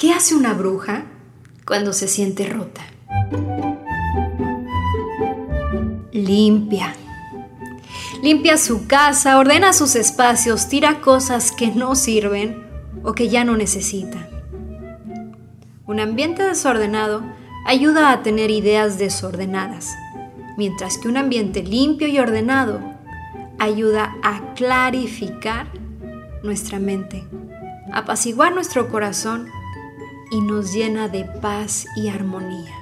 ¿Qué hace una bruja cuando se siente rota? Limpia. Limpia su casa, ordena sus espacios, tira cosas que no sirven o que ya no necesita. Un ambiente desordenado ayuda a tener ideas desordenadas, mientras que un ambiente limpio y ordenado ayuda a clarificar nuestra mente, apaciguar nuestro corazón y nos llena de paz y armonía.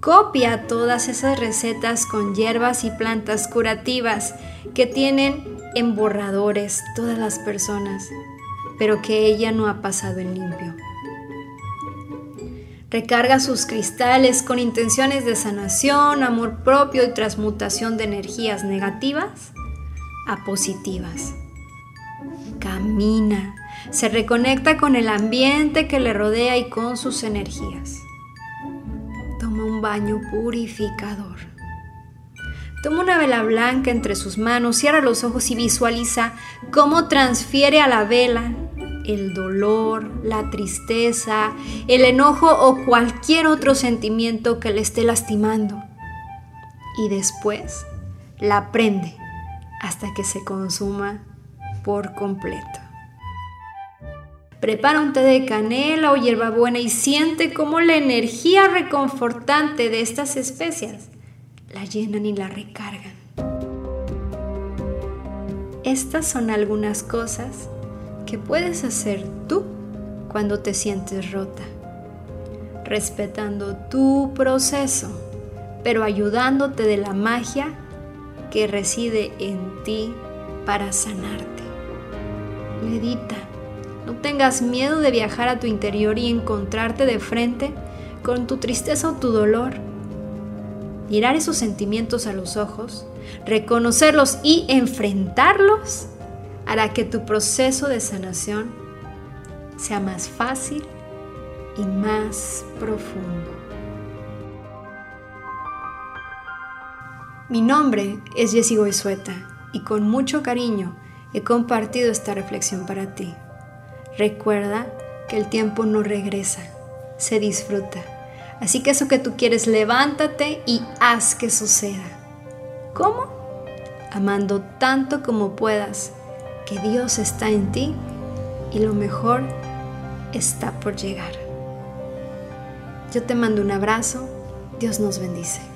Copia todas esas recetas con hierbas y plantas curativas que tienen en borradores todas las personas, pero que ella no ha pasado en limpio. Recarga sus cristales con intenciones de sanación, amor propio y transmutación de energías negativas a positivas. Camina, se reconecta con el ambiente que le rodea y con sus energías. Toma un baño purificador. Toma una vela blanca entre sus manos, cierra los ojos y visualiza cómo transfiere a la vela el dolor, la tristeza, el enojo o cualquier otro sentimiento que le esté lastimando. Y después la prende hasta que se consuma por completo. Prepara un té de canela o hierbabuena y siente cómo la energía reconfortante de estas especias la llenan y la recargan. Estas son algunas cosas que puedes hacer tú cuando te sientes rota, respetando tu proceso, pero ayudándote de la magia que reside en ti para sanarte. Medita, no tengas miedo de viajar a tu interior y encontrarte de frente con tu tristeza o tu dolor. Mirar esos sentimientos a los ojos, reconocerlos y enfrentarlos hará que tu proceso de sanación sea más fácil y más profundo. Mi nombre es Jessie Goizueta y con mucho cariño he compartido esta reflexión para ti. Recuerda que el tiempo no regresa, se disfruta. Así que eso que tú quieres, levántate y haz que suceda. ¿Cómo? Amando tanto como puedas que Dios está en ti y lo mejor está por llegar. Yo te mando un abrazo, Dios nos bendice.